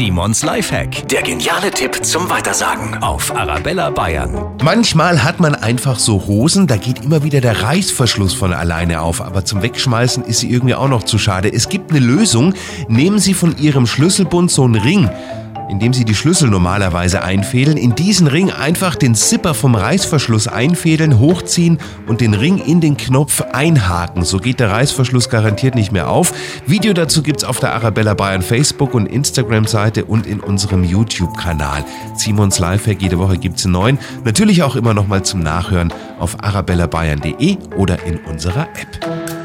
Simons Lifehack. Der geniale Tipp zum Weitersagen auf Arabella Bayern. Manchmal hat man einfach so Hosen, da geht immer wieder der Reißverschluss von alleine auf, aber zum Wegschmeißen ist sie irgendwie auch noch zu schade. Es gibt eine Lösung. Nehmen Sie von Ihrem Schlüsselbund so einen Ring indem Sie die Schlüssel normalerweise einfädeln, in diesen Ring einfach den Zipper vom Reißverschluss einfädeln, hochziehen und den Ring in den Knopf einhaken. So geht der Reißverschluss garantiert nicht mehr auf. Video dazu gibt's auf der Arabella Bayern Facebook und Instagram Seite und in unserem YouTube Kanal. Simons Lifehack jede Woche gibt's einen neuen. Natürlich auch immer noch mal zum Nachhören auf arabellabayern.de oder in unserer App.